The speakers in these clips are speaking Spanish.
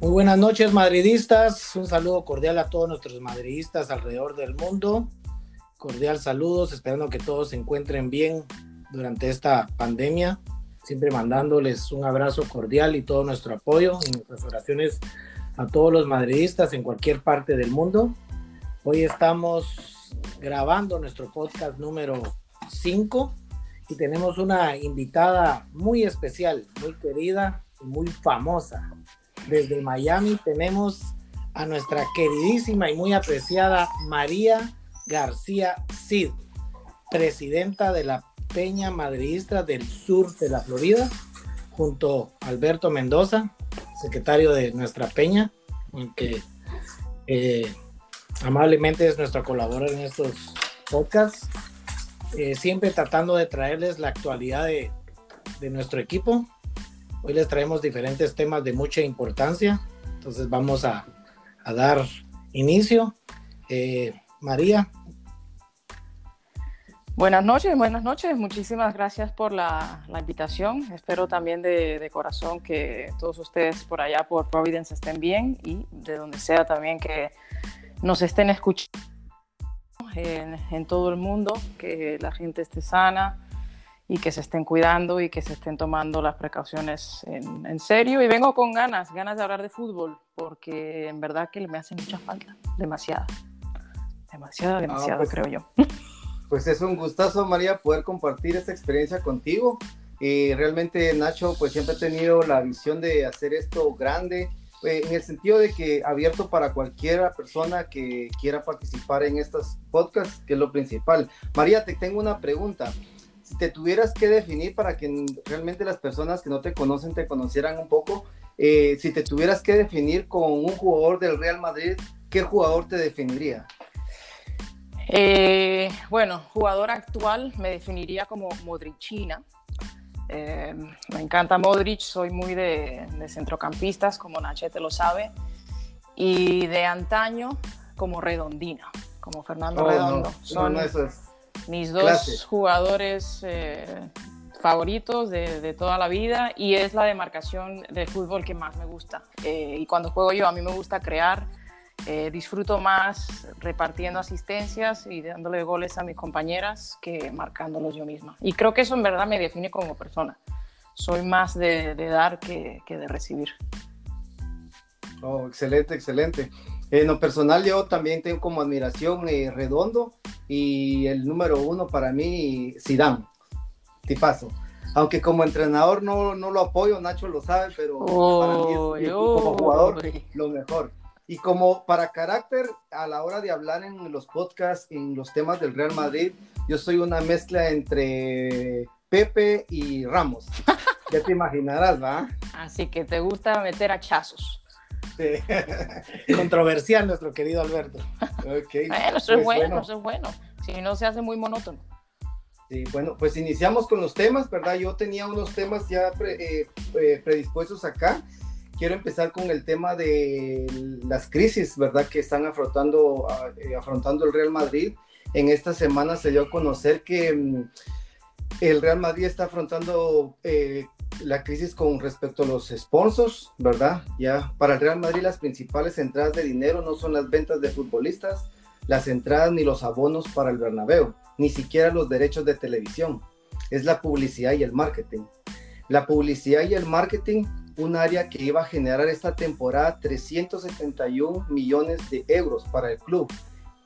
Muy buenas noches, madridistas. Un saludo cordial a todos nuestros madridistas alrededor del mundo. Cordial saludos, esperando que todos se encuentren bien durante esta pandemia. Siempre mandándoles un abrazo cordial y todo nuestro apoyo y nuestras oraciones a todos los madridistas en cualquier parte del mundo. Hoy estamos grabando nuestro podcast número 5 y tenemos una invitada muy especial, muy querida y muy famosa. Desde Miami tenemos a nuestra queridísima y muy apreciada María García Cid, presidenta de la Peña Madridista del Sur de la Florida, junto a Alberto Mendoza, secretario de nuestra Peña, que eh, amablemente es nuestro colaborador en estos podcasts, eh, siempre tratando de traerles la actualidad de nuestro equipo. Hoy les traemos diferentes temas de mucha importancia, entonces vamos a, dar inicio. Eh, María. Buenas noches, buenas noches. Muchísimas gracias por la, invitación. Espero también de, corazón que todos ustedes por allá, por Providence, estén bien y de donde sea también que nos estén escuchando en todo el mundo, que la gente esté sana y que se estén cuidando y que se estén tomando las precauciones en, en, serio. Y vengo con ganas, ganas de hablar de fútbol, porque en verdad que me hace mucha falta, demasiada. Demasiada, demasiada, ah, pues, creo yo. Pues es un gustazo, María, poder compartir esta experiencia contigo. Y realmente Nacho, pues siempre ha tenido la visión de hacer esto grande, eh, en el sentido de que abierto para cualquier persona que quiera participar en estos podcasts, que es lo principal. María, te tengo una pregunta. Si te tuvieras que definir para que realmente las personas que no te conocen te conocieran un poco, eh, si te tuvieras que definir con un jugador del Real Madrid, ¿qué jugador te definiría? Eh, bueno, jugador actual me definiría como Modricina. Eh, me encanta Modric, soy muy de, de, centrocampistas, como Nachete lo sabe, y de antaño como Redondina, como Fernando oh, Redondo. No, Son no, no, es mis dos clase. jugadores eh, favoritos de, de, toda la vida y es la demarcación de fútbol que más me gusta. Eh, y cuando juego yo, a mí me gusta crear eh, disfruto más repartiendo asistencias y dándole goles a mis compañeras que marcándolos yo misma. Y creo que eso en verdad me define como persona. Soy más de, de dar que, que, de recibir. Oh, excelente, excelente. En lo personal yo también tengo como admiración eh, Redondo y el número uno para mí, Zidane, tipazo. Aunque como entrenador no, no lo apoyo, Nacho lo sabe, pero oh, para mí es, oh, como jugador lo mejor. Y como para carácter, a la hora de hablar en los podcasts, en los temas del Real Madrid, yo soy una mezcla entre Pepe y Ramos. ya te imaginarás, ¿va? Así que te gusta meter hachazos. Sí. Controversial nuestro querido Alberto. Okay. Bueno, eso pues es bueno, bueno, eso es bueno. Si no se hace muy monótono. Sí, bueno, pues iniciamos con los temas, ¿verdad? Yo tenía unos temas ya pre, eh, predispuestos acá quiero empezar con el tema de las crisis, ¿verdad? Que están afrontando, eh, afrontando el Real Madrid. En esta semana se dio a conocer que mm, el Real Madrid está afrontando eh, la crisis con respecto a los sponsors, ¿verdad? Ya para el Real Madrid las principales entradas de dinero no son las ventas de futbolistas, las entradas ni los abonos para el Bernabéu, ni siquiera los derechos de televisión. Es la publicidad y el marketing. La publicidad y el marketing un área que iba a generar esta temporada 371 millones de euros para el club,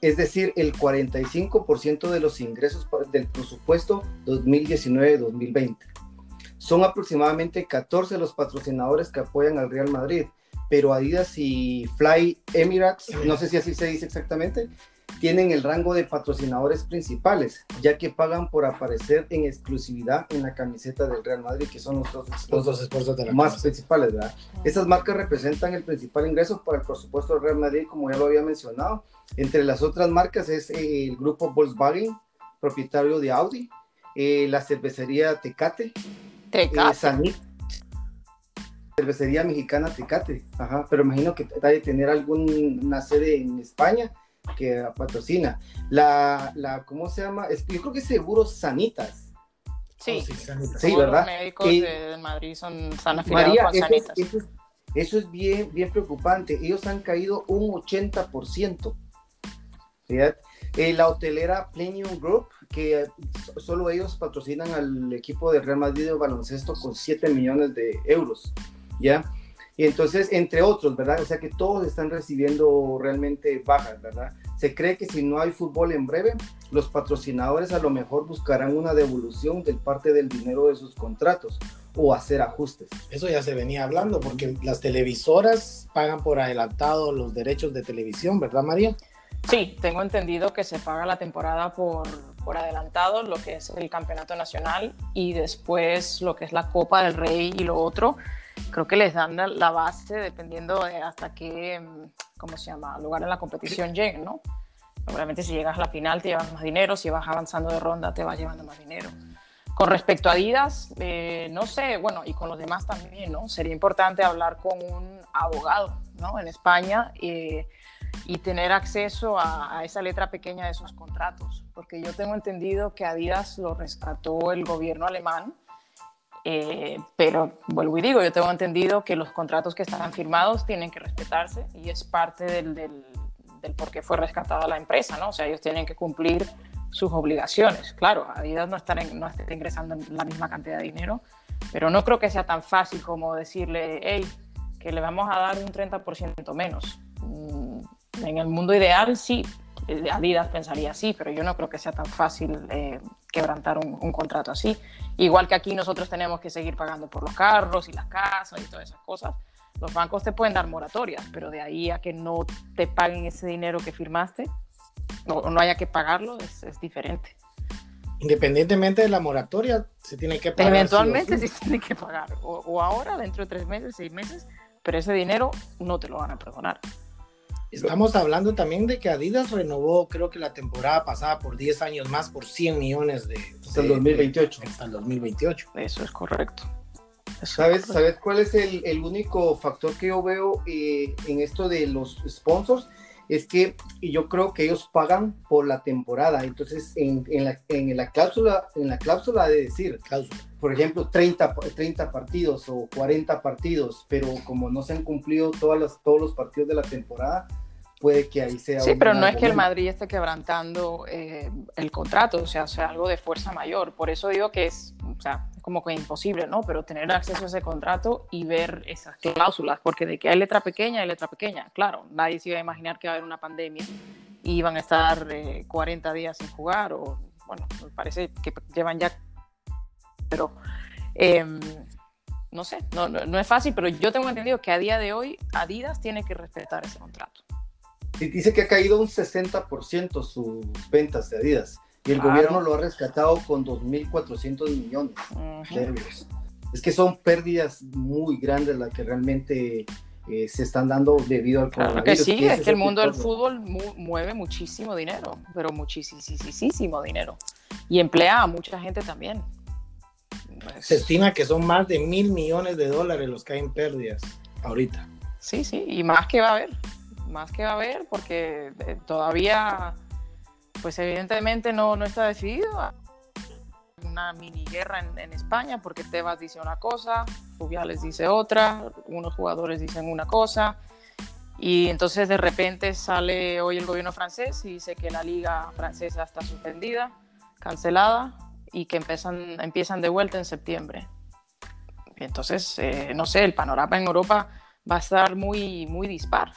es decir, el 45% de los ingresos del presupuesto 2019-2020. Son aproximadamente 14 los patrocinadores que apoyan al Real Madrid, pero Adidas y Fly Emirates, no sé si así se dice exactamente, tienen el rango de patrocinadores principales, ya que pagan por aparecer en exclusividad en la camiseta del Real Madrid, que son los dos, los dos esfuerzos de la más principales, ¿verdad? Estas marcas representan el principal ingreso para el presupuesto del Real Madrid, como ya lo había mencionado. Entre las otras marcas es eh, el grupo Volkswagen, propietario de Audi, eh, la cervecería Tecate, Tecate. Eh, Sanit, cervecería mexicana Tecate, ajá, pero imagino que debe tener alguna sede en España que patrocina. La, la, ¿cómo se llama? Es, yo creo que es Seguros Sanitas. Sí, oh, sí, Sanitas. sí ¿verdad? Los médicos y, de Madrid son, están afiliados María, con Sanitas. Es, Eso es bien, bien preocupante. Ellos han caído un 80%. Eh, la hotelera Plenium Group, que solo ellos patrocinan al equipo de Real Madrid de baloncesto con 7 millones de euros, ¿ya? Y entonces, entre otros, ¿verdad? O sea que todos están recibiendo realmente bajas, ¿verdad? Se cree que si no hay fútbol en breve, los patrocinadores a lo mejor buscarán una devolución del parte del dinero de sus contratos o hacer ajustes. Eso ya se venía hablando porque las televisoras pagan por adelantado los derechos de televisión, ¿verdad María? Sí, tengo entendido que se paga la temporada por, por adelantado, lo que es el campeonato nacional y después lo que es la Copa del Rey y lo otro. Creo que les dan la base dependiendo de hasta qué, ¿cómo se llama?, lugar en la competición lleguen, ¿no? Obviamente si llegas a la final te llevas más dinero, si vas avanzando de ronda te vas llevando más dinero. Con respecto a Adidas, eh, no sé, bueno, y con los demás también, ¿no? Sería importante hablar con un abogado, ¿no? En España eh, y tener acceso a, esa letra pequeña de esos contratos, porque yo tengo entendido que Adidas lo rescató el gobierno alemán, eh, pero vuelvo y digo, yo tengo entendido que los contratos que están firmados tienen que respetarse y es parte del, del, por qué fue rescatada la empresa, ¿no? O sea, ellos tienen que cumplir sus obligaciones. Claro, Adidas no está, no está ingresando la misma cantidad de dinero, pero no creo que sea tan fácil como decirle, hey, que le vamos a dar un 30% menos. En el mundo ideal, sí, eh, Adidas pensaría así, pero yo no creo que sea tan fácil eh, quebrantar un, un, contrato así. Igual que aquí nosotros tenemos que seguir pagando por los carros y las casas y todas esas cosas. Los bancos te pueden dar moratorias, pero de ahí a que no te paguen ese dinero que firmaste, no, no haya que pagarlo, es, es, diferente. Independientemente de la moratoria, se tiene que pagar. Eventualmente sí, se tiene que pagar, o, o, ahora, dentro de tres meses, seis meses, pero ese dinero no te lo van a perdonar. Estamos hablando también de que Adidas renovó, creo que la temporada pasada, por 10 años más, por 100 millones de... Hasta el 2028. De, hasta el 2028. Eso es correcto. Eso ¿Sabes, es correcto. ¿Sabes cuál es el, el, único factor que yo veo eh, en esto de los sponsors? es que yo creo que ellos pagan por la temporada. Entonces, en, en, la, en la, cláusula, en la cláusula de decir, cláusula, por ejemplo, 30, 30 partidos o 40 partidos, pero como no se han cumplido todas las, todos los partidos de la temporada, puede que ahí sea. Sí, pero no es que el Madrid esté quebrantando eh, el contrato, o sea, sea algo de fuerza mayor. Por eso digo que es, o sea, como que imposible, ¿no? Pero tener acceso a ese contrato y ver esas cláusulas, porque de que hay letra pequeña, hay letra pequeña. Claro, nadie se iba a imaginar que va a haber una pandemia y iban a estar eh, 40 días sin jugar, o bueno, me parece que llevan ya. Pero. Eh, no sé, no, no, no es fácil, pero yo tengo entendido que a día de hoy Adidas tiene que respetar ese contrato. Dice que ha caído un 60% sus ventas de Adidas y el claro. gobierno lo ha rescatado con 2.400 millones uh -huh. de euros. Es que son pérdidas muy grandes las que realmente eh, se están dando debido al claro que sí, es que el mundo del fútbol mu mueve muchísimo dinero, pero muchísimo dinero y emplea a mucha gente también. Pues... Se estima que son más de mil millones de dólares los que hay en pérdidas ahorita. Sí, sí, y más que va a haber más que va a haber, porque eh, todavía, pues evidentemente no, no está decidido. Una mini guerra en, en, España, porque Tebas dice una cosa, Fubiales dice otra, unos jugadores dicen una cosa, y entonces de repente sale hoy el gobierno francés y dice que la liga francesa está suspendida, cancelada, y que empiezan, empiezan de vuelta en septiembre. Entonces, eh, no sé, el panorama en Europa va a estar muy, muy dispar.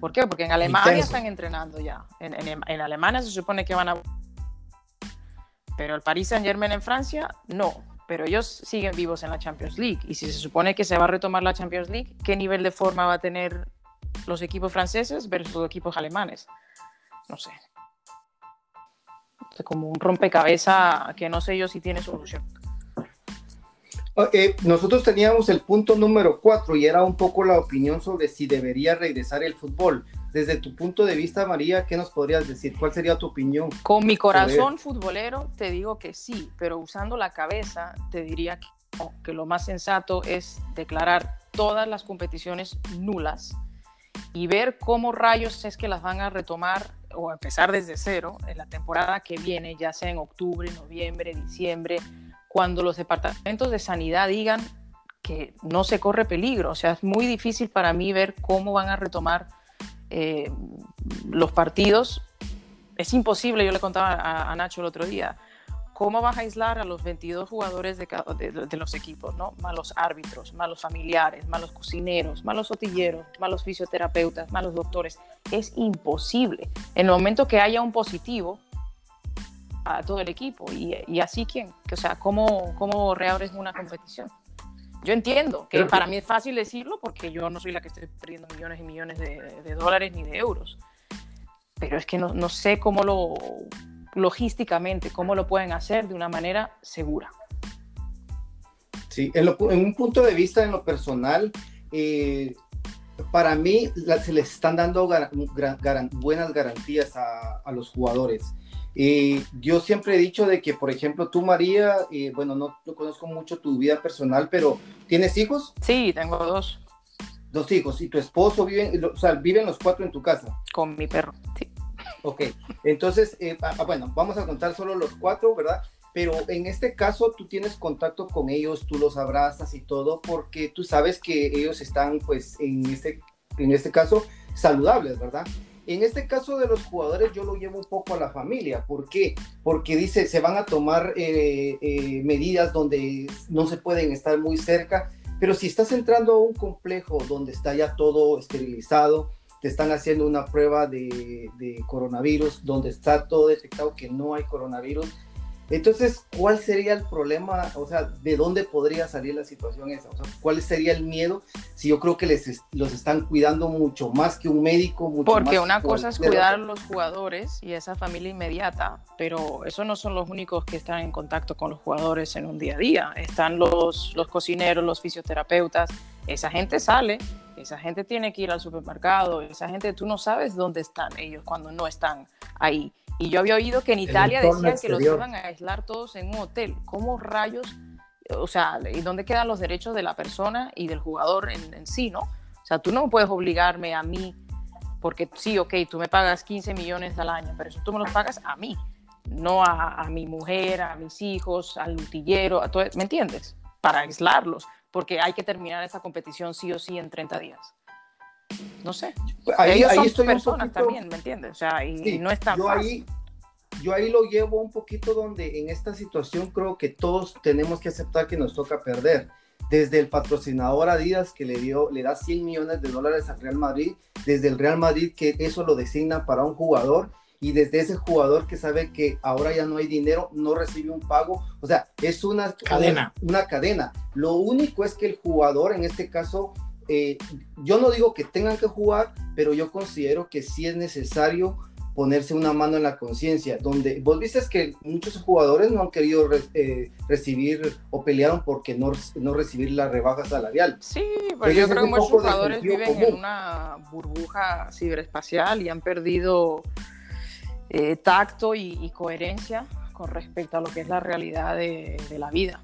¿Por qué? Porque en Alemania Intenso. están entrenando ya. En, en, en, Alemania se supone que van a... Pero el Paris Saint Germain en Francia, no. Pero ellos siguen vivos en la Champions League. Y si se supone que se va a retomar la Champions League, ¿qué nivel de forma va a tener los equipos franceses versus los equipos alemanes? No sé. Es como un rompecabezas que no sé yo si tiene solución. Eh, nosotros teníamos el punto número cuatro y era un poco la opinión sobre si debería regresar el fútbol. Desde tu punto de vista, María, ¿qué nos podrías decir? ¿Cuál sería tu opinión? Con mi corazón futbolero te digo que sí, pero usando la cabeza te diría que, no, que lo más sensato es declarar todas las competiciones nulas y ver cómo rayos es que las van a retomar o empezar desde cero en la temporada que viene, ya sea en octubre, noviembre, diciembre, cuando los departamentos de sanidad digan que no se corre peligro. O sea, es muy difícil para mí ver cómo van a retomar eh, los partidos. Es imposible, yo le contaba a, Nacho el otro día, ¿cómo vas a aislar a los 22 jugadores de, de, los equipos? ¿no? Malos árbitros, malos familiares, malos cocineros, malos sotilleros, malos fisioterapeutas, malos doctores. Es imposible. En el momento que haya un positivo, a todo el equipo. Y, así, ¿quién? O sea, ¿cómo, cómo reabres una competición? Yo entiendo que para mí es fácil decirlo porque yo no soy la que estoy perdiendo millones y millones de, dólares ni de euros. Pero es que no, no, sé cómo lo, logísticamente, cómo lo pueden hacer de una manera segura. Sí, en, un punto de vista en lo personal, eh, para mí se les están dando buenas garantías a, a, los jugadores. Y yo siempre he dicho de que, por ejemplo, tú, María, y bueno, no, conozco mucho tu vida personal, pero ¿tienes hijos? Sí, tengo dos. Dos hijos. ¿Y tu esposo vive, o sea, viven los cuatro en tu casa? Con mi perro, sí. Ok, entonces, eh, ah, ah, bueno, vamos a contar solo los cuatro, ¿verdad? Pero en este caso tú tienes contacto con ellos, tú los abrazas y todo, porque tú sabes que ellos están, pues, en este, en este caso, saludables, ¿verdad? En este caso de los jugadores yo lo llevo un poco a la familia. ¿Por qué? Porque dice, se van a tomar eh, eh, medidas donde no se pueden estar muy cerca, pero si estás entrando a un complejo donde está ya todo esterilizado, te están haciendo una prueba de, de coronavirus, donde está todo detectado que no hay coronavirus, entonces, ¿cuál sería el problema? O sea, ¿de dónde podría salir la situación esa? O sea, ¿cuál sería el miedo si yo creo que les los están cuidando mucho más que un médico? Mucho Porque una cosa es cuidar a los jugadores y esa familia inmediata, pero esos no son los únicos que están en contacto con los jugadores en un día a día. Están los, los cocineros, los fisioterapeutas. Esa gente sale, esa gente tiene que ir al supermercado, esa gente tú no sabes dónde están ellos cuando no están ahí. Y yo había oído que en Italia decían que los iban a aislar todos en un hotel. ¿Cómo rayos? O sea, ¿y dónde quedan los derechos de la persona y del jugador en, sí, no? O sea, tú no puedes obligarme a mí, porque sí, ok, tú me pagas 15 millones al año, pero eso tú me los pagas a mí, no a, mi mujer, a mis hijos, al lutillero, a todo, ¿me entiendes? Para aislarlos, porque hay que terminar esa competición sí o sí en 30 días. No sé. Ahí, Ellos son estoy personas también, ¿me entiendes? O sea, y, no es tan yo Ahí, yo ahí lo llevo un poquito donde en esta situación creo que todos tenemos que aceptar que nos toca perder. Desde el patrocinador Adidas que le dio, le da 100 millones de dólares al Real Madrid, desde el Real Madrid que eso lo designa para un jugador y desde ese jugador que sabe que ahora ya no hay dinero, no recibe un pago. O sea, es una cadena. una cadena. Lo único es que el jugador, en este caso, eh, yo no digo que tengan que jugar, pero yo considero que sí es necesario ponerse una mano en la conciencia, donde vos viste que muchos jugadores no han querido eh, recibir o pelearon porque no, no recibir la rebaja salarial. Sí, pero yo creo que muchos jugadores viven en una burbuja ciberespacial y han perdido eh, tacto y, coherencia con respecto a lo que es la realidad de, la vida.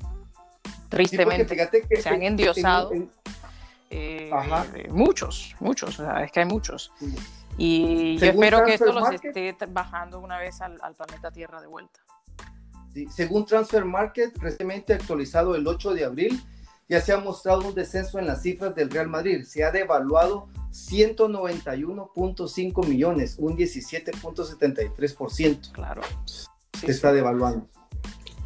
Tristemente, se han endiosado. Eh, muchos, muchos, es que hay muchos. Y yo espero que esto los esté bajando una vez al, planeta Tierra de vuelta. según Transfer Market, recientemente actualizado el 8 de abril, ya se ha mostrado un descenso en las cifras del Real Madrid. Se ha devaluado 191.5 millones, un 17.73%. Claro. se está devaluando.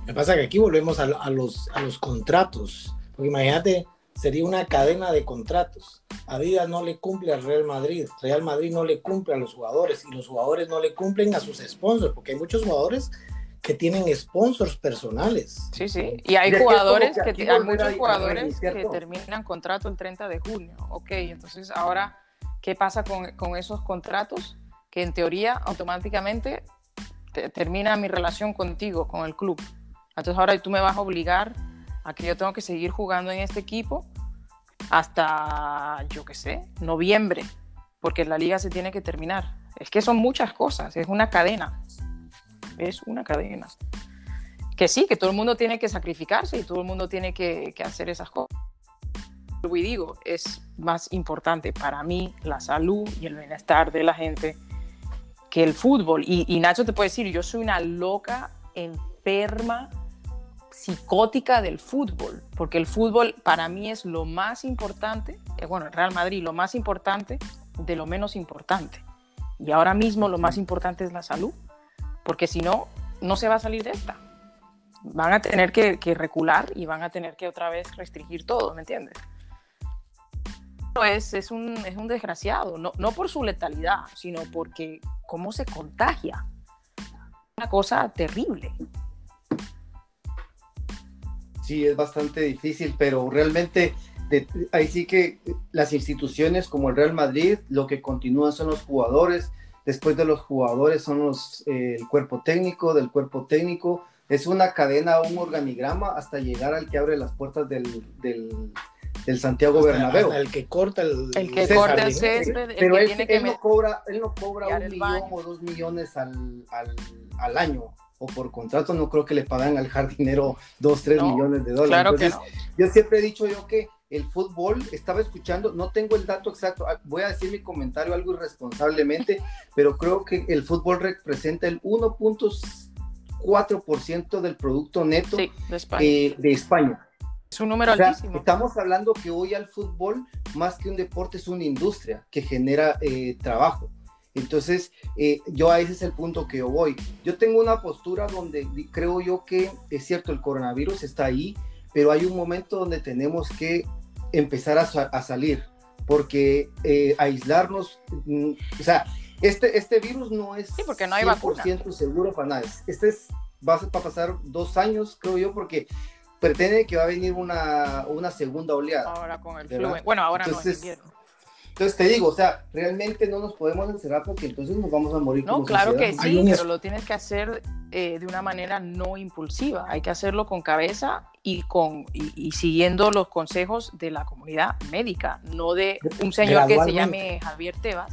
Me pasa que aquí volvemos a, a, los, a los contratos. Porque imagínate, sería una cadena de contratos. Adidas no le cumple al Real Madrid, Real Madrid no le cumple a los jugadores y los jugadores no le cumplen a sus sponsors, porque hay muchos jugadores que tienen sponsors personales. Sí, sí, y hay jugadores que, hay muchos jugadores que terminan contrato el 30 de junio. Ok, entonces ahora, ¿qué pasa con, con esos contratos? Que en teoría automáticamente termina mi relación contigo, con el club. Entonces ahora tú me vas a obligar a que yo tengo que seguir jugando en este equipo hasta, yo qué sé, noviembre, porque la liga se tiene que terminar. Es que son muchas cosas, es una cadena, es una cadena. Que sí, que todo el mundo tiene que sacrificarse y todo el mundo tiene que, hacer esas cosas. Y digo, es más importante para mí la salud y el bienestar de la gente que el fútbol. Y, y Nacho te puede decir, yo soy una loca enferma psicótica del fútbol, porque el fútbol para mí es lo más importante, eh, bueno, el Real Madrid lo más importante de lo menos importante. Y ahora mismo lo más importante es la salud, porque si no, no se va a salir de esta. Van a tener que, recular y van a tener que otra vez restringir todo, ¿me entiendes? Es, es, un, es un desgraciado, no, no por su letalidad, sino porque cómo se contagia. Una cosa terrible. Sí, es bastante difícil, pero realmente ahí sí que las instituciones como el Real Madrid, lo que continúan son los jugadores, después de los jugadores son los, eh, el cuerpo técnico, del cuerpo técnico, es una cadena, un organigrama hasta llegar al que abre las puertas del, del, Santiago Bernabéu. el que corta el, el que corta el césped, pero él, no cobra, él no cobra un millón o dos millones al, al, al año o por contrato no creo que le pagan al jardinero dos, tres millones de dólares. Claro Yo siempre he dicho yo que el fútbol, estaba escuchando, no tengo el dato exacto, ah, voy a decir mi comentario algo irresponsablemente, pero creo que el fútbol representa el 1.4% del producto neto de, España. Es un número altísimo. Estamos hablando que hoy al fútbol, más que un deporte, es una industria que genera eh, trabajo. Entonces, eh, yo a ese es el punto que yo voy. Yo tengo una postura donde creo yo que es cierto, el coronavirus está ahí, pero hay un momento donde tenemos que empezar a, salir, porque eh, aislarnos, mm, o sea, este, este virus no es sí, porque no hay 100% seguro para nada. Este es, va a pasar dos años, creo yo, porque pretende que va a venir una, una segunda oleada. Ahora con el flu. Bueno, ahora no es entonces te digo, o sea, realmente no nos podemos encerrar porque entonces nos vamos a morir. No, claro que sí, pero lo tienes que hacer eh, de una manera no impulsiva. Hay que hacerlo con cabeza y, con, y, siguiendo los consejos de la comunidad médica, no de un señor que se llame Javier Tebas,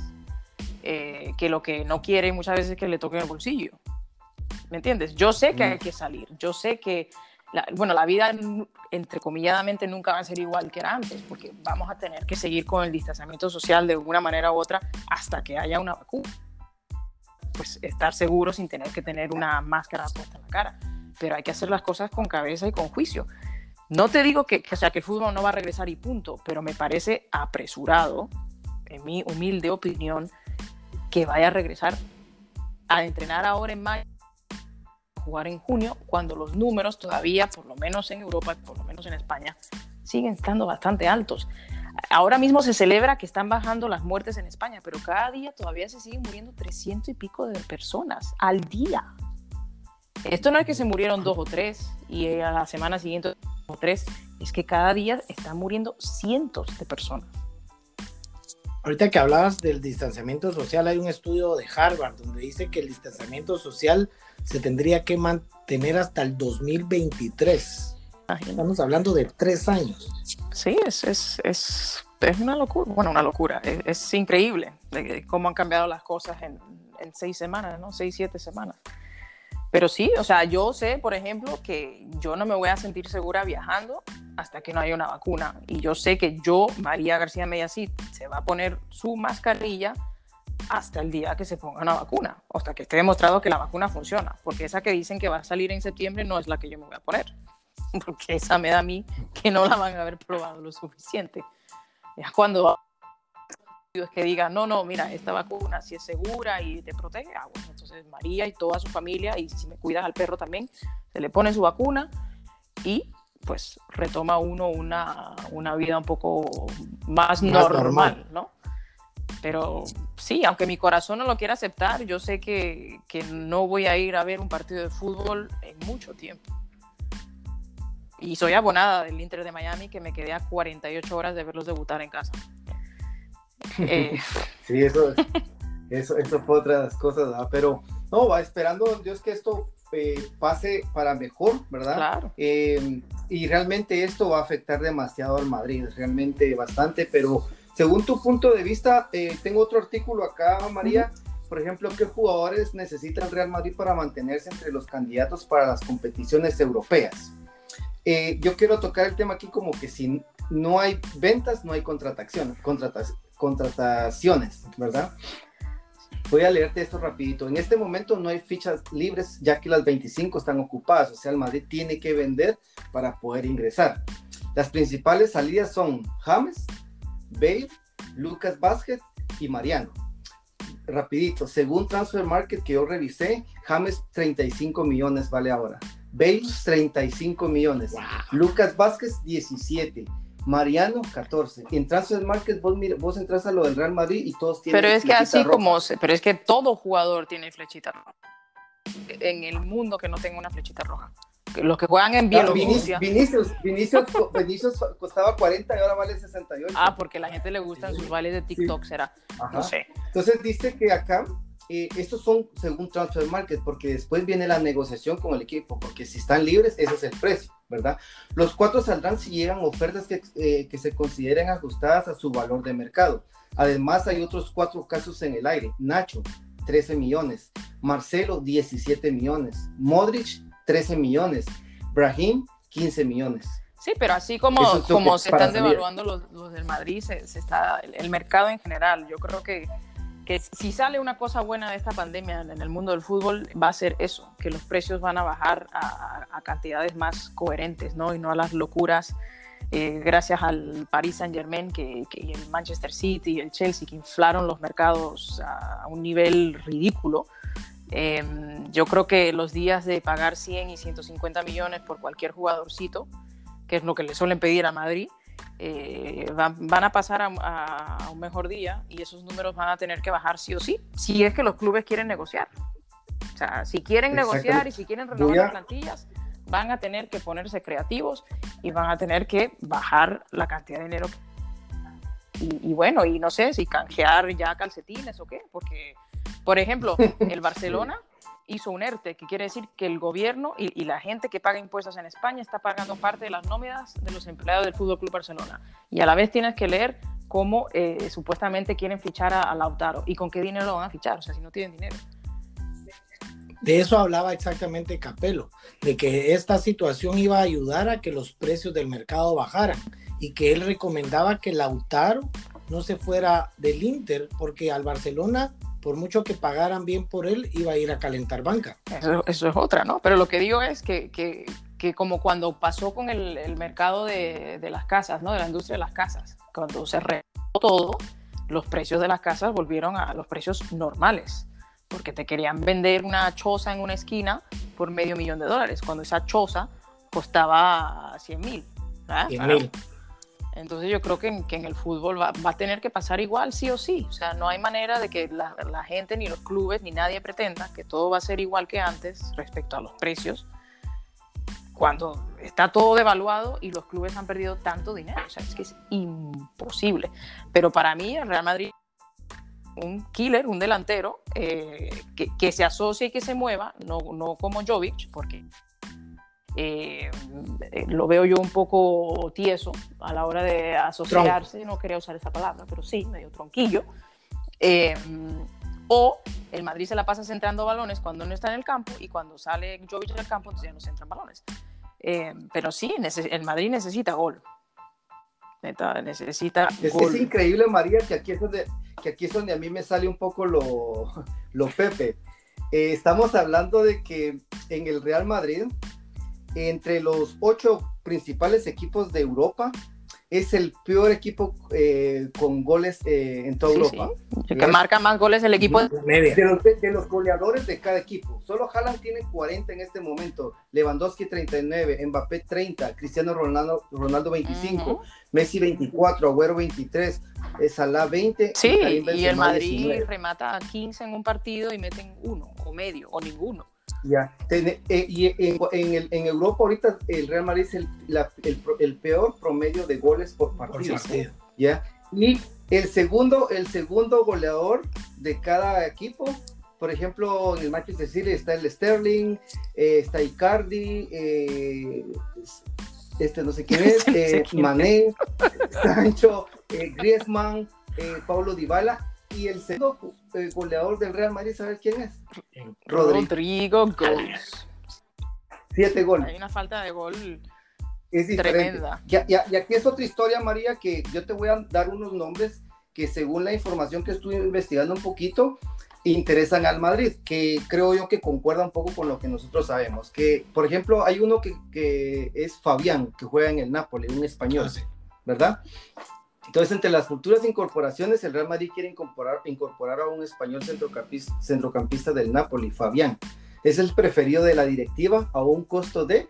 eh, que lo que no quiere muchas veces es que le toque el bolsillo. ¿Me entiendes? Yo sé que hay mm. que salir, yo sé que bueno, la vida entrecomilladamente nunca va a ser igual que era antes, porque vamos a tener que seguir con el distanciamiento social de una manera u otra hasta que haya una vacuna. Pues estar seguro sin tener que tener una máscara puesta en la cara. Pero hay que hacer las cosas con cabeza y con juicio. No te digo que, que, sea, que el fútbol no va a regresar y punto, pero me parece apresurado, en mi humilde opinión, que vaya a regresar a entrenar ahora en mayo jugar en junio, cuando los números todavía, por lo menos en Europa, por lo menos en España, siguen estando bastante altos. Ahora mismo se celebra que están bajando las muertes en España, pero cada día todavía se siguen muriendo 300 y pico de personas al día. Esto no es que se murieron dos o tres y a la semana siguiente o tres, es que cada día están muriendo cientos de personas. Ahorita que hablabas del distanciamiento social, hay un estudio de Harvard donde dice que el distanciamiento social se tendría que mantener hasta el 2023. Estamos hablando de tres años. Sí, es, es, es, es una locura. Bueno, una locura. Es, increíble de cómo han cambiado las cosas en, en seis semanas, ¿no? Seis, siete semanas. Pero sí, o sea, yo sé, por ejemplo, que yo no me voy a sentir segura viajando hasta que no haya una vacuna. Y yo sé que yo, María García Mediasit, se va a poner su mascarilla hasta el día que se ponga una vacuna, hasta que esté demostrado que la vacuna funciona, porque esa que dicen que va a salir en septiembre no es la que yo me voy a poner, porque esa me da a mí que no la van a haber probado lo suficiente. Ya cuando es que digan, no, no, mira, esta vacuna si es segura y te protege, ah, bueno, entonces María y toda su familia, y si me cuidas al perro también, se le pone su vacuna y pues retoma uno una, una vida un poco más, normal, ¿no? Pero sí, aunque mi corazón no lo quiera aceptar, yo sé que, que, no voy a ir a ver un partido de fútbol en mucho tiempo. Y soy abonada del Inter de Miami, que me quedé a 48 horas de verlos debutar en casa. Eh, sí, eso, eso, eso fue otras cosas, pero no, va esperando Dios que esto eh, pase para mejor, ¿verdad? Claro. Eh, y realmente esto va a afectar demasiado al Madrid, realmente bastante, pero según tu punto de vista, tengo otro artículo acá, María. Por ejemplo, ¿qué jugadores necesita el Real Madrid para mantenerse entre los candidatos para las competiciones europeas? Eh, yo quiero tocar el tema aquí como que si no hay ventas, no hay contratación, contrataciones, ¿verdad? Voy a leerte esto rapidito. En este momento no hay fichas libres ya que las 25 están ocupadas, o sea, el Madrid tiene que vender para poder ingresar. Las principales salidas son James, Bale, Lucas Vázquez y Mariano. Rapidito, según Transfer Market que yo revisé, James 35 millones vale ahora. Bale 35 millones. Lucas Vázquez 17. Mariano 14. En Transfer Market vos, vos entras a lo del Real Madrid y todos tienen Pero es que así como, pero es que todo jugador tiene flechita roja. En el mundo que no tenga una flechita roja. Los que juegan en Bielorrusia. Vinicius, Vinicius, Vinicius, costaba 40 y ahora vale 68. Ah, porque a la gente le gustan sus vales de TikTok, será. No sé. Entonces dice que acá eh, estos son según Transfer Market, porque después viene la negociación con el equipo, porque si están libres, ese es el precio, ¿verdad? Los cuatro saldrán si llegan ofertas que, eh, que se consideren ajustadas a su valor de mercado. Además, hay otros cuatro casos en el aire. Nacho, 13 millones. Marcelo, 17 millones. Modric, 13 millones. Brahim, 15 millones. Sí, pero así como, como se están devaluando los, los, del Madrid, se, está, el mercado en general, yo creo que que si sale una cosa buena de esta pandemia en el mundo del fútbol, va a ser eso, que los precios van a bajar a, cantidades más coherentes, ¿no? Y no a las locuras, eh, gracias al Paris Saint Germain que, que, el Manchester City y el Chelsea, que inflaron los mercados a, un nivel ridículo. Em, yo creo que los días de pagar 100 y 150 millones por cualquier jugadorcito, que es lo que le suelen pedir a Madrid, eh, van, a pasar a, un mejor día y esos números van a tener que bajar sí o sí, si es que los clubes quieren negociar. O sea, si quieren negociar y si quieren renovar las plantillas, van a tener que ponerse creativos y van a tener que bajar la cantidad de dinero. Y, y bueno, y no sé si canjear ya calcetines o qué, porque, por ejemplo, el Barcelona hizo un ERTE, que quiere decir que el gobierno y, la gente que paga impuestos en España está pagando parte de las nóminas de los empleados del Fútbol Club Barcelona. Y a la vez tienes que leer cómo eh, supuestamente quieren fichar a, Lautaro y con qué dinero lo van a fichar, o sea, si no tienen dinero. De eso hablaba exactamente Capello, de que esta situación iba a ayudar a que los precios del mercado bajaran y que él recomendaba que Lautaro no se fuera del Inter porque al Barcelona por mucho que pagaran bien por él, iba a ir a calentar banca. Eso, es otra, ¿no? Pero lo que digo es que, que, que como cuando pasó con el, el mercado de, de, las casas, ¿no? De la industria de las casas, cuando se renovó todo, los precios de las casas volvieron a los precios normales, porque te querían vender una choza en una esquina por medio millón de dólares, cuando esa choza costaba 100 mil. 100 mil. Entonces yo creo que en, que en el fútbol va, va, a tener que pasar igual, sí o sí. O sea, no hay manera de que la, la, gente, ni los clubes, ni nadie pretenda que todo va a ser igual que antes respecto a los precios, cuando está todo devaluado y los clubes han perdido tanto dinero. O sea, es que es imposible. Pero para mí, el Real Madrid, un killer, un delantero, eh, que, que, se asocie y que se mueva, no, no como Jovic, porque eh, lo veo yo un poco tieso a la hora de asociarse, no quería usar esa palabra, pero sí, medio tronquillo. Eh, o el Madrid se la pasa centrando balones cuando no está en el campo y cuando sale Jovic del campo, entonces ya no se entran balones. Eh, pero sí, el Madrid necesita gol. necesita es, gol. es increíble, María, que aquí es donde, que aquí es donde a mí me sale un poco lo, lo Pepe. estamos hablando de que en el Real Madrid entre los ocho principales equipos de Europa, es el peor equipo eh, con goles eh, en toda Europa. El que marca más goles el equipo de, de, los, de, los, goleadores de cada equipo. Solo Haaland tiene 40 en este momento, Lewandowski 39, Mbappé 30, Cristiano Ronaldo, Ronaldo 25, uh -huh. Messi 24, Agüero 23, eh, Salah 20. Sí, y, y el Madrid 19. remata 15 en un partido y meten uno o medio o ninguno. Ya, Ten, eh, y en, en, el, en, Europa ahorita el Real Madrid es el, la, el, el, peor promedio de goles por partido. Por partido. Ya, y el segundo, el segundo goleador de cada equipo, por ejemplo, en el Manchester City está el Sterling, eh, está Icardi, eh, este no sé quién es, eh, Mané, Sancho, Griezmann, Paulo Dybala, y el segundo eh, goleador del Real Madrid, ¿sabes quién es? Rodrigo, Rodrigo. Siete goles. Hay una falta de gol es tremenda. Y, y, y, aquí es otra historia, María, que yo te voy a dar unos nombres que según la información que estuve investigando un poquito, interesan al Madrid, que creo yo que concuerda un poco con lo que nosotros sabemos. Que, por ejemplo, hay uno que, que es Fabián, que juega en el Napoli, un español, ah, ¿verdad? Entonces, entre las futuras incorporaciones, el Real Madrid quiere incorporar, incorporar a un español centrocampista, centrocampista del Napoli, Fabián. Es el preferido de la directiva a un costo de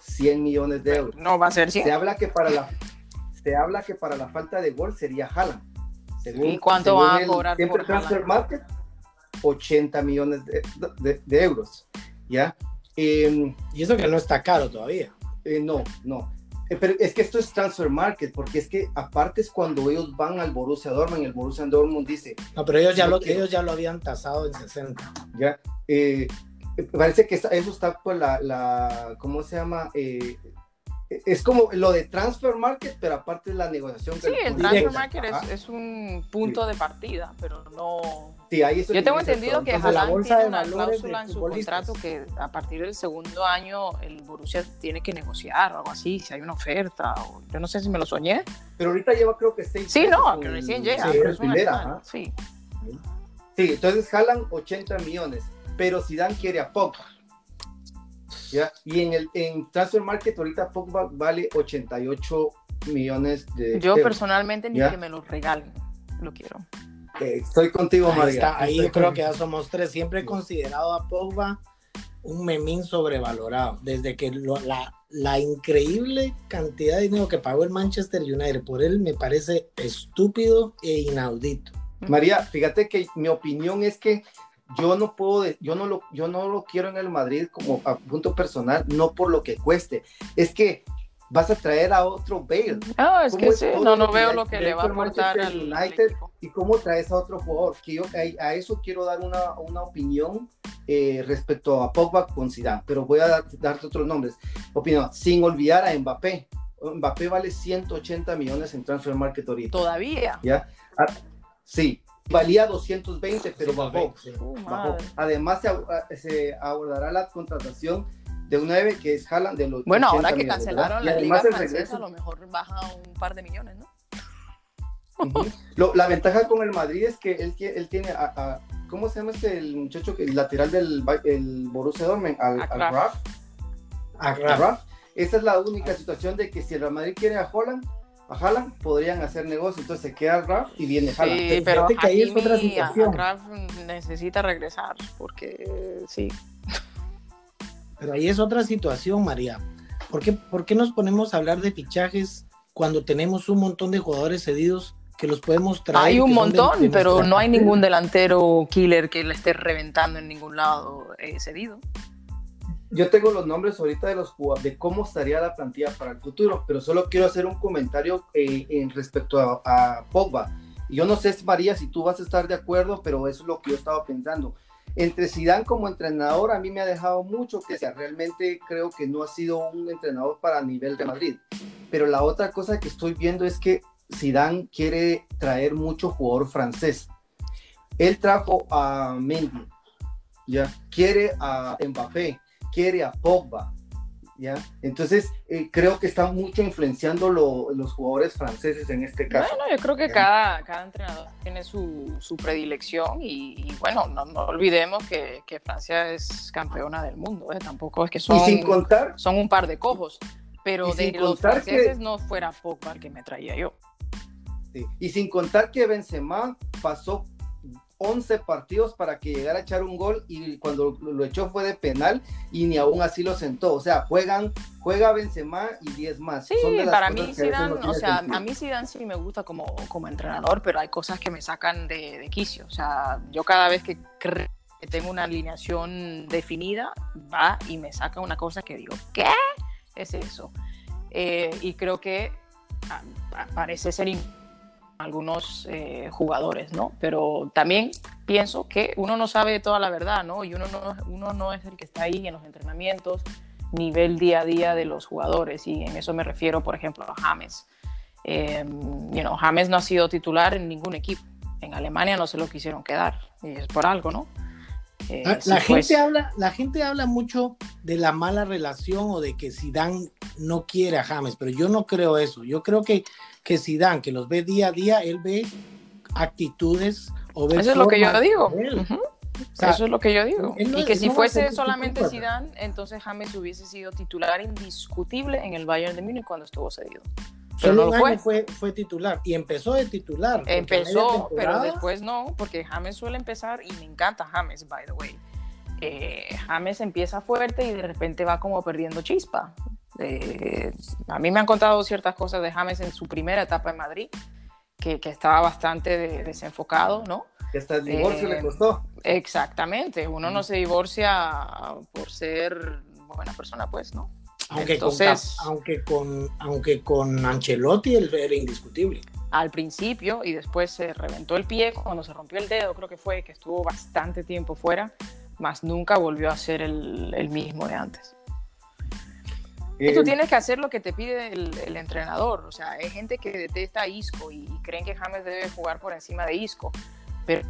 100 millones de euros. No va a ser 100. Se habla que para la, se habla que para la falta de gol sería Haaland. ¿Y cuánto va a cobrar por Transfer Market? 80 millones de, euros. ¿Ya? Em, y eso que no está caro todavía. Eh, no, no. Eh, pero es que esto es transfer market, porque es que aparte es cuando ellos van al Borussia Dortmund, el Borussia Dortmund dice... No, pero ellos ya, lo, ellos ya lo habían tasado en 60. Ya, eh, parece que eso está por la, la ¿cómo se llama? Eh, es como lo de transfer market, pero aparte de la negociación. Sí, el transfer market es, un punto de partida, pero no. Sí, ahí Yo tengo entendido que Haaland tiene una cláusula en su contrato que a partir del segundo año el Borussia tiene que negociar o algo así, si hay una oferta. O, yo no sé si me lo soñé. Pero ahorita lleva creo que seis. Sí, no, que recién llega. Sí, es primera, sí. Sí, entonces jalan 80 millones, pero Zidane quiere a Pogba. Y en el en Transfer Market ahorita Pogba vale 88 millones de Yo personalmente ni que me lo regalen, lo quiero. estoy contigo, María. ahí yo creo que ya somos tres. Siempre he considerado a Pogba un memín sobrevalorado. Desde que la, la increíble cantidad de dinero que pagó el Manchester United por él me parece estúpido e inaudito. María, fíjate que mi opinión es que yo no puedo, yo no lo, yo no lo quiero en el Madrid como a punto personal, no por lo que cueste. Es que vas a traer a otro Bale. No, es que sí, no, no veo lo que le va a aportar al United y cómo traes a otro jugador. Que yo a, eso quiero dar una, una opinión eh, respecto a Pogba con Zidane, pero voy a darte otros nombres. Opinión, sin olvidar a Mbappé. Mbappé vale 180 millones en transfer market ahorita. Todavía. ¿Ya? Ah, sí, valía 220, pero bajó. Además, se, abordará la contratación de un 9 que es Haaland de los Bueno, ahora que cancelaron la liga francesa, a lo mejor baja un par de millones, ¿no? la ventaja con el Madrid es que él, él tiene a, ¿cómo se llama este el muchacho que el lateral del el Borussia Dortmund al, al Raf? Esa es la única situación de que si el Madrid quiere a Holland, a Haaland podrían hacer negocio, entonces se queda Raf y viene Haaland. Sí, pero que ahí es otra situación. Raf necesita regresar, porque sí. Pero ahí es otra situación, María. ¿Por qué, ¿Por qué nos ponemos a hablar de fichajes cuando tenemos un montón de jugadores cedidos que los podemos traer? Hay un montón, pero no hay ningún delantero killer que le esté reventando en ningún lado eh, cedido yo tengo los nombres ahorita de los de cómo estaría la plantilla para el futuro, pero solo quiero hacer un comentario eh, en respecto a, a, Pogba. Yo no sé, María, si tú vas a estar de acuerdo, pero es lo que yo estaba pensando. Entre Zidane como entrenador, a mí me ha dejado mucho que sea. Realmente creo que no ha sido un entrenador para nivel de Madrid. Pero la otra cosa que estoy viendo es que Zidane quiere traer mucho jugador francés. Él trajo a Mendy, ya quiere a Mbappé, quiere a Pogba, ¿ya? Entonces, eh, creo que está mucho influenciando los jugadores franceses en este caso. Bueno, yo creo que cada, cada entrenador tiene su, su predilección y, bueno, no, no, olvidemos que, que, Francia es campeona del mundo, ¿eh? tampoco es que son, sin contar, son un par de cojos, pero de los franceses no fuera Pogba el que me traía yo. Sí. Y sin contar que Benzema pasó 11 partidos para que llegara a echar un gol y cuando lo echó fue de penal y ni aún así lo sentó. O sea, juegan, juega Benzema y 10 más. Sí, para mí Zidane, o sea, a mí Zidane sí me gusta como, como entrenador, pero hay cosas que me sacan de, de quicio. O sea, yo cada vez que tengo una alineación definida, va y me saca una cosa que digo, ¿qué es eso? Eh, y creo que ah, parece ser algunos eh, jugadores, ¿no? Pero también pienso que uno no sabe toda la verdad, ¿no? Y uno no, uno no es el que está ahí en los entrenamientos, nivel día a día de los jugadores, y en eso me refiero, por ejemplo, a James. Eh, you James no ha sido titular en ningún equipo. En Alemania no se lo quisieron quedar, y es por algo, ¿no? Eh, la, gente habla, la gente habla mucho de la mala relación o de que Zidane no quiere a James, pero yo no creo eso. Yo creo que, que Zidane, que los ve día a día, él ve actitudes o ver Eso es lo que yo digo. Eso es lo que yo digo. y que si fuese solamente Zidane, entonces James hubiese sido titular indiscutible en el Bayern de Múnich cuando estuvo cedido. Pero no fue. fue. titular y empezó de titular. Empezó, pero después no, porque James suele empezar y me encanta James, by the way. Eh, James empieza fuerte y de repente va como perdiendo chispa. Eh, a mí me han contado ciertas cosas de James en su primera etapa en Madrid, que, que estaba bastante desenfocado, ¿no? Que hasta el divorcio le eh, costó. Exactamente, uno no se divorcia por ser buena persona, pues, ¿no? Aunque, Entonces, con, aunque, con, aunque con Ancelotti él era indiscutible. Al principio y después se reventó el pie cuando se rompió el dedo, creo que fue que estuvo bastante tiempo fuera, más nunca volvió a ser el, el mismo de antes. Y tú eh, tienes que hacer lo que te pide el, el, entrenador. O sea, hay gente que detesta a Isco y creen que James debe jugar por encima de Isco. Pero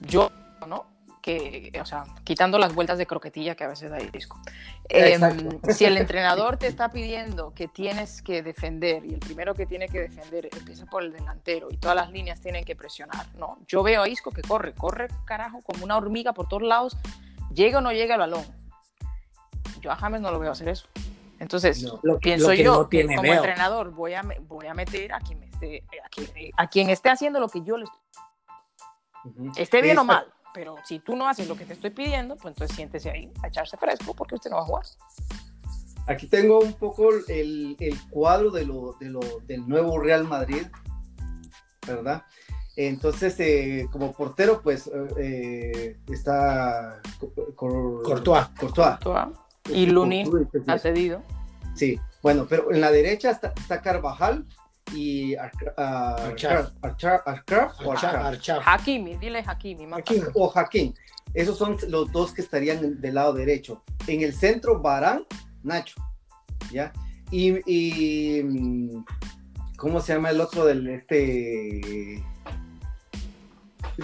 yo, ¿no? que, o sea, quitando las vueltas de croquetilla que a veces da disco. Eh, si el entrenador te está pidiendo que tienes que defender y el primero que tiene que defender empieza por el delantero y todas las líneas tienen que presionar, ¿no? Yo veo a Isco que corre, corre carajo como una hormiga por todos lados, llega o no llega el balón. Yo a James no lo veo hacer eso. Entonces, lo, pienso yo que como entrenador voy a, voy a meter a quien, esté, a quien, esté haciendo lo que yo le estoy... Esté bien o mal pero si tú no haces lo que te estoy pidiendo, pues entonces siéntese ahí a echarse fresco porque usted no va a jugar. Aquí tengo un poco el, el cuadro de lo, de lo, del nuevo Real Madrid, ¿verdad? Entonces, eh, como portero, pues eh, está Courtois. Courtois. Y Luni ha cedido. Sí, bueno, pero en la derecha está, está Carvajal, y Archaf. Hakimi, dile Hakimi. O Hakim. Esos son los dos que estarían del lado derecho. En el centro, Barán, Nacho. ¿Ya? Y, mm, ¿cómo se llama el otro del este?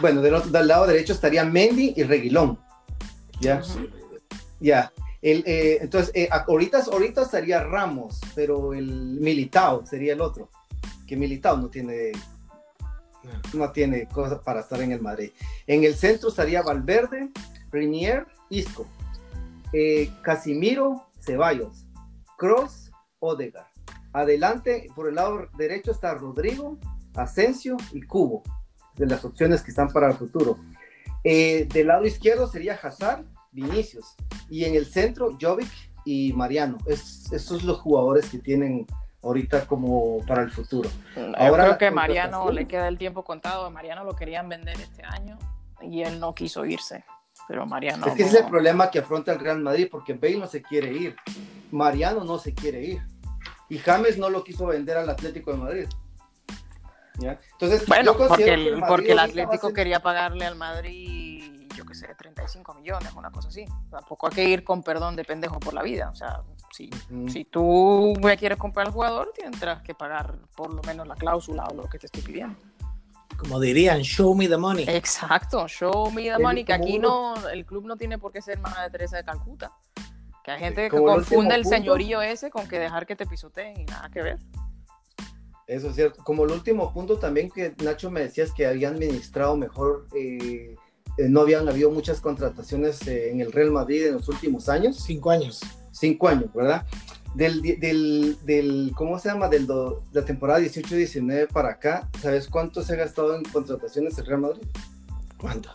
Bueno, del, otro, del lado derecho estaría Mendy y Reguilón. ¿Ya? Ya. El, eh, entonces, eh, ahorita, ahorita estaría Ramos, pero el Militao sería el otro que Militao no tiene no tiene cosas para estar en el Madrid. En el centro estaría Valverde, Rinier, Isco, eh, Casimiro, Ceballos, Cross, Odegar. Adelante, por el lado derecho está Rodrigo, Asensio y Cubo, de las opciones que están para el futuro. Del lado izquierdo sería Hazard, Vinicius. Y en el centro, Jovic y Mariano. Es, esos son los jugadores que tienen ahorita como para el futuro. Ahora, creo que Mariano le queda el tiempo contado. Mariano lo querían vender este año y él no quiso irse. Pero Mariano. Es que ese es el problema que afronta el Real Madrid, porque Bale no se quiere ir. Mariano no se quiere ir. Y James no lo quiso vender al Atlético de Madrid. Entonces, bueno, porque el, porque el Atlético quería pagarle al Madrid qué sé, 35 millones, una cosa así. Tampoco hay que ir con perdón de pendejo por la vida. O sea, si, si tú me quieres comprar al jugador, tendrás que pagar por lo menos la cláusula o lo que te estoy pidiendo. Como dirían, show me the money. Exacto, show me the money, que aquí no, el club no tiene por qué ser Madre Teresa de Calcuta. Que hay gente que confunde el, señorío ese con que dejar que te pisoteen y nada que ver. Eso es cierto. Como el último punto también que Nacho me decías que había administrado mejor eh, eh, no habían habido muchas contrataciones eh, en el Real Madrid en los últimos años. Cinco años. Cinco años, ¿verdad? Del, del, del ¿cómo se llama? Del de la temporada 18-19 para acá, ¿sabes cuánto se ha gastado en contrataciones el Real Madrid? ¿Cuánto?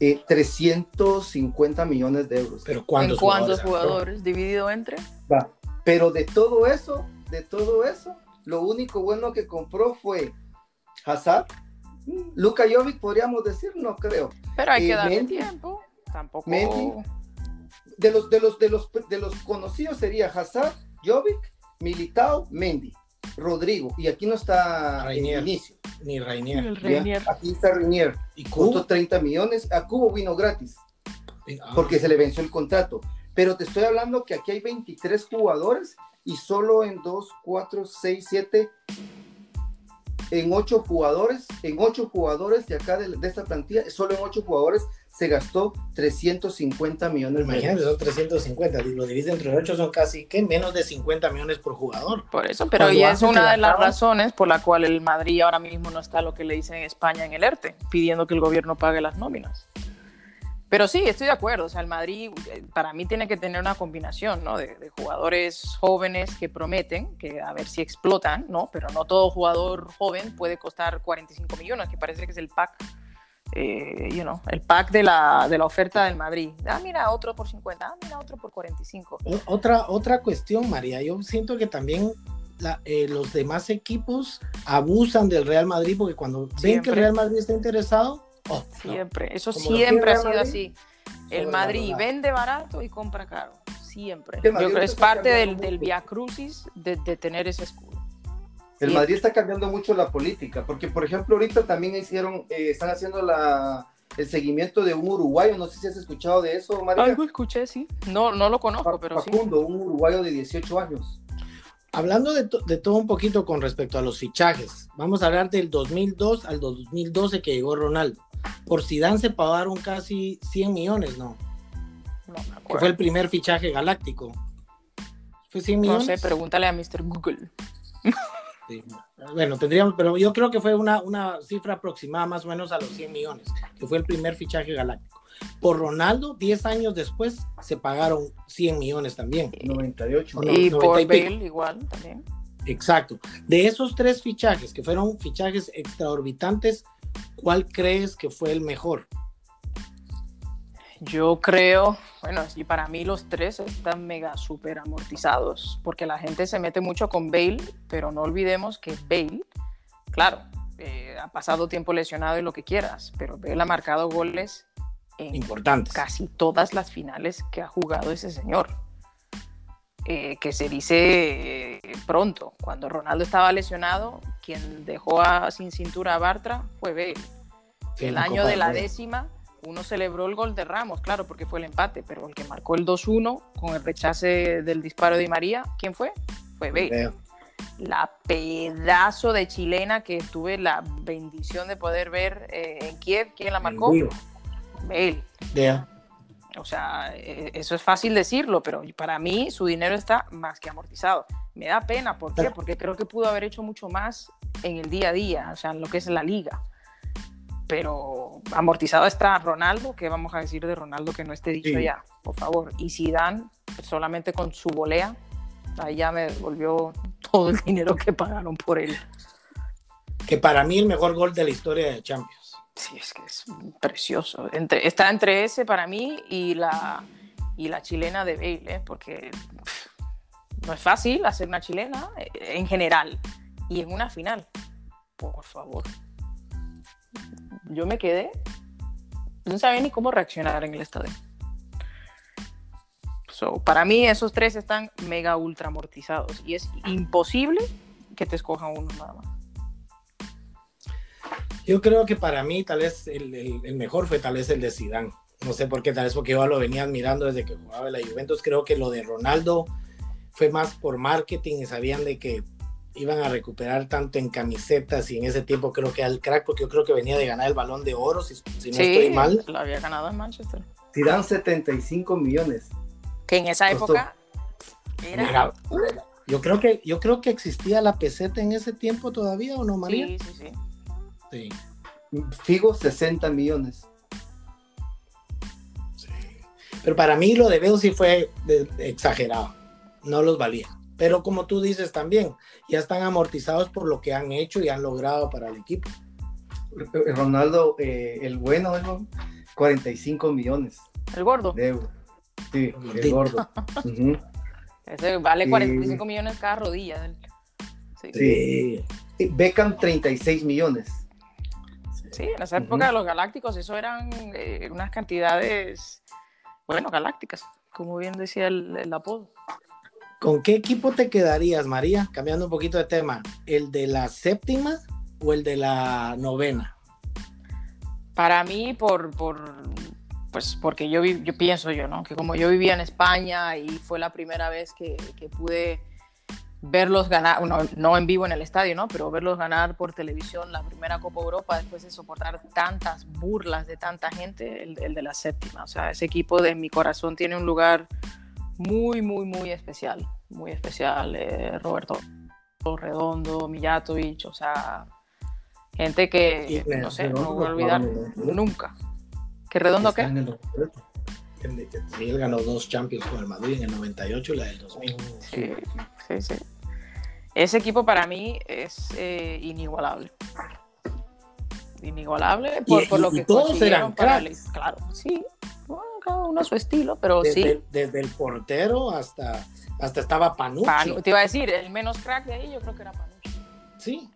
Eh, 350 millones de euros. ¿Pero cuántos, cuántos jugadores? ¿Dividido entre? Va. Pero de todo eso, de todo eso, lo único bueno que compró fue Hazard, Luka Jovic podríamos decir, no creo. Pero hay que eh, darle tiempo. Tampoco. de los de los de los de los conocidos sería Hazard, Jovic, Militao, Mendy, Rodrigo y aquí no está Rainier, inicio. Ni Rainier. Aquí está Rainier. Y costó 30 millones. A Cubo vino gratis. Ah. Porque se le venció el contrato. Pero te estoy hablando que aquí hay 23 jugadores y solo en 2, 4, 6, 7, en ocho jugadores, en ocho jugadores de acá de, esta plantilla, solo en ocho jugadores se gastó 350 millones de Imagínate, son 350, lo divide entre 8 son casi, ¿qué? Menos de 50 millones por jugador. Por eso, pero ya es una de las razones por la cual el Madrid ahora mismo no está lo que le dicen en España en el ERTE, pidiendo que el gobierno pague las nóminas. Pero sí, estoy de acuerdo. O sea, el Madrid eh, para mí tiene que tener una combinación, ¿no? De, jugadores jóvenes que prometen, que a ver si explotan, ¿no? Pero no todo jugador joven puede costar 45 millones, que parece que es el pack, eh, you know, el pack de la, de la oferta del Madrid. Ah, mira, otro por 50, ah, mira, otro por 45. Otra, otra cuestión, María. Yo siento que también eh, los demás equipos abusan del Real Madrid porque cuando ven que el Real Madrid está interesado, Oh, siempre, eso siempre ha sido así. El Madrid vende barato y compra caro, siempre. Yo creo que es parte del, del via crucis de, tener ese escudo. El Madrid está cambiando mucho la política, porque por ejemplo ahorita también hicieron, eh, están haciendo la, el seguimiento de un uruguayo, no sé si has escuchado de eso, María. Algo escuché, sí. No, no lo conozco, pero Facundo, un uruguayo de 18 años. Hablando de, todo un poquito con respecto a los fichajes, vamos a hablar del 2002 al 2012 que llegó Ronaldo. Por Zidane se pagaron casi 100 millones, ¿no? No Que fue el primer fichaje galáctico. ¿Fue 100 millones? No sé, pregúntale a Mr. Google. Bueno, tendríamos, pero yo creo que fue una, una cifra aproximada más o menos a los 100 millones, que fue el primer fichaje galáctico. Por Ronaldo, 10 años después, se pagaron 100 millones también. 98. Y por Bale igual también. Exacto. De esos tres fichajes, que fueron fichajes extraorbitantes, ¿cuál crees que fue el mejor? Yo creo, bueno, y para mí los tres están mega súper amortizados, porque la gente se mete mucho con Bale, pero no olvidemos que Bale, claro, eh, ha pasado tiempo lesionado y lo que quieras, pero Bale ha marcado goles en Importantes. casi todas las finales que ha jugado ese señor. Eh, que se dice eh, pronto. Cuando Ronaldo estaba lesionado, quien dejó sin cintura a Bartra fue Bale. el año de la décima, uno celebró el gol de Ramos, claro, porque fue el empate, pero el que marcó el 2-1 con el rechace del disparo de María, ¿quién fue? Fue Bale. La pedazo de chilena que tuve la bendición de poder ver eh, en Kiev, ¿quién la marcó? Bale. O sea, e, eso es fácil decirlo, pero para mí su dinero está más que amortizado. Me da pena, ¿por qué? Porque creo que pudo haber hecho mucho más en el día a día, o sea, en lo que es la liga. Pero amortizado está Ronaldo, ¿qué vamos a decir de Ronaldo que no esté dicho ya? Por favor. Y si dan solamente con su volea, ahí ya me devolvió todo el dinero que pagaron por él. Que para mí el mejor gol de la historia de Champions. Sí, es que es precioso. Está entre ese para mí y la, y la chilena de Bale, ¿eh? porque no es fácil hacer una chilena eh, en general y en una final. Por favor. Yo me quedé, no sabía ni cómo reaccionar en el estadio. So, para mí esos tres están mega ultra amortizados y es imposible que te escojan uno nada más. Yo creo que para mí tal vez el, mejor fue tal vez el de Zidane. No sé por qué, tal vez porque yo lo venía admirando desde que jugaba en la Juventus. Creo que lo de Ronaldo fue más por marketing y sabían de que iban a recuperar tanto en camisetas y en ese tiempo creo que al crack, porque yo creo que venía de ganar el balón de oro, si, no estoy mal. lo había ganado en Manchester. Zidane 75 millones. Que en esa época era... yo creo que yo creo que existía la peseta en ese tiempo todavía o no María sí sí sí Figo, 60 millones. Pero para mí lo de Bale sí fue exagerado. No los valía. Pero como tú dices también, ya están amortizados por lo que han hecho y han logrado para el equipo. Ronaldo, eh, el bueno, 45 millones. ¿El gordo? De Sí, el gordo. Ese vale 45 millones cada rodilla. Sí. sí. Beckham, 36 millones. Sí, en esa época de los galácticos, eso eran eh, unas cantidades, bueno, galácticas, como bien decía el, apodo. ¿Con qué equipo te quedarías, María? Cambiando un poquito de tema, ¿el de la séptima o el de la novena? Para mí, por, por pues porque yo, yo pienso yo, ¿no? Que como yo vivía en España y fue la primera vez que, que pude verlos ganar, no en vivo en el estadio, ¿no? Pero verlos ganar por televisión la primera Copa Europa después de soportar tantas burlas de tanta gente, el, de la séptima. O sea, ese equipo de mi corazón tiene un lugar muy, muy, muy especial, muy especial. Eh, Roberto Redondo, Mijatovic, o sea, gente que, no sé, no voy a olvidar nunca. ¿Que Redondo qué? él ganó dos Champions con el Madrid en el 98 y la del 2000. Sí, sí, sí. Ese equipo para mí es eh, inigualable. Inigualable por, lo que todos eran cracks. Claro, sí. cada uno a su estilo, pero sí. desde el portero hasta, hasta estaba Panucci. te iba a decir, el menos crack de ahí yo creo que era Panucci. Sí,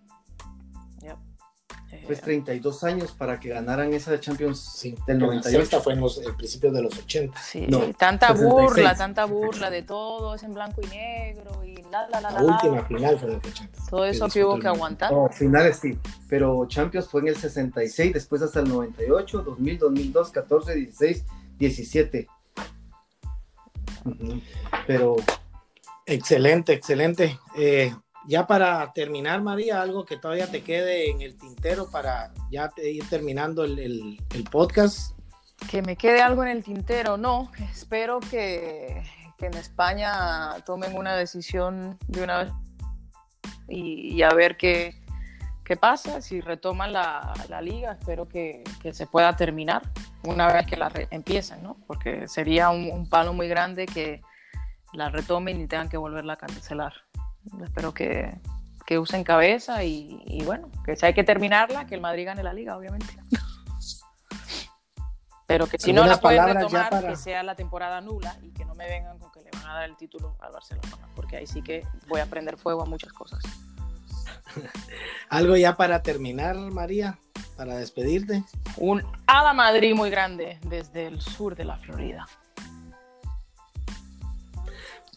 pues 32 años para que ganaran esa Champions sí, del 98. Esta fue en los principios de los 80. Sí, tanta burla, tanta burla de todo, es en blanco y negro y la, la, la, la. última final fue en los 80. Todo eso que hubo que aguantar. No, finales sí, pero Champions fue en el 66, después hasta el 98, 2000, 2002, 14, 16, 17. Pero... Excelente, excelente. Eh, ya para terminar, María, algo que todavía te quede en el tintero para ya ir terminando el, podcast. Que me quede algo en el tintero, no. Espero que, en España tomen una decisión de una vez y, a ver qué, qué, pasa. Si retoman la, liga, espero que, se pueda terminar una vez que la empiecen, ¿no? Porque sería un palo muy grande que la retomen y tengan que volverla a cancelar. Espero que, que usen cabeza y, bueno, que si hay que terminarla, que el Madrid gane la liga, obviamente. Pero que si no la pueden retomar, que sea la temporada nula y que no me vengan con que le van a dar el título al Barcelona, porque ahí sí que voy a prender fuego a muchas cosas. Algo ya para terminar, María, para despedirte. Un Ala Madrid muy grande desde el sur de la Florida.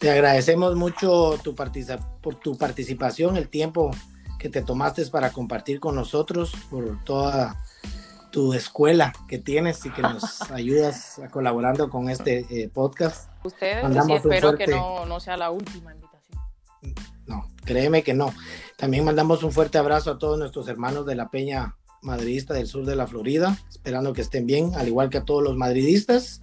Te agradecemos mucho tu por tu participación, el tiempo que te tomaste para compartir con nosotros, por toda tu escuela que tienes y que nos ayudas colaborando con este eh, podcast. Ustedes, y espero que no, no sea la última invitación. No, créeme que no. También mandamos un fuerte abrazo a todos nuestros hermanos de la Peña Madridista del sur de la Florida, esperando que estén bien, al igual que a todos los madridistas.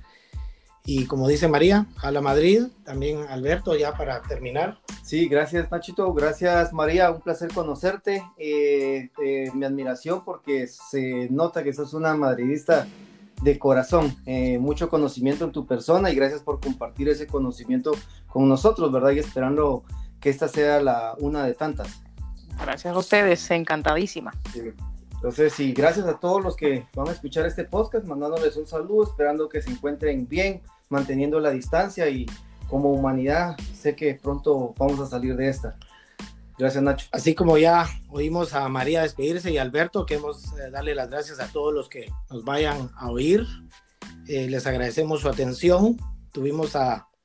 Y como dice María, a la Madrid, también Alberto, ya para terminar. Sí, gracias Nachito, gracias María, un placer conocerte, eh, eh, mi admiración porque se nota que sos una madridista de corazón, eh, mucho conocimiento en tu persona y gracias por compartir ese conocimiento con nosotros, ¿verdad? Y esperando que esta sea la una de tantas. Gracias a ustedes, encantadísima. Entonces, sí, gracias a todos los que van a escuchar este podcast, mandándoles un saludo, esperando que se encuentren bien, manteniendo la distancia y como humanidad sé que pronto vamos a salir de esta. Gracias, Nacho. Así como ya oímos a María despedirse y a Alberto, queremos eh, darle las gracias a todos los que nos vayan a oír. Eh, les agradecemos su atención. Tuvimos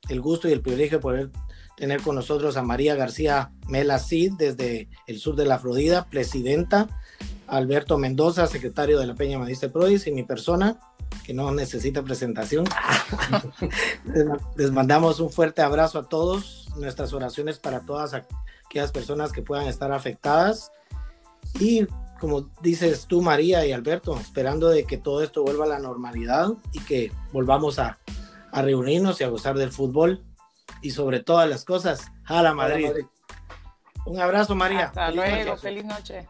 el gusto y el privilegio de poder tener con nosotros a María García Mela Cid desde el sur de la Florida, presidenta, Alberto Mendoza, secretario de la Peña Madiste Prodis y mi persona, que no necesita presentación. Les mandamos un fuerte abrazo a todos, nuestras oraciones para todas aquellas personas que puedan estar afectadas. Y como dices tú, María y Alberto, esperando de que todo esto vuelva a la normalidad y que volvamos a, a reunirnos y a gozar del fútbol y sobre todas las cosas, a la Madrid. Un abrazo, María. Hasta luego, feliz noche.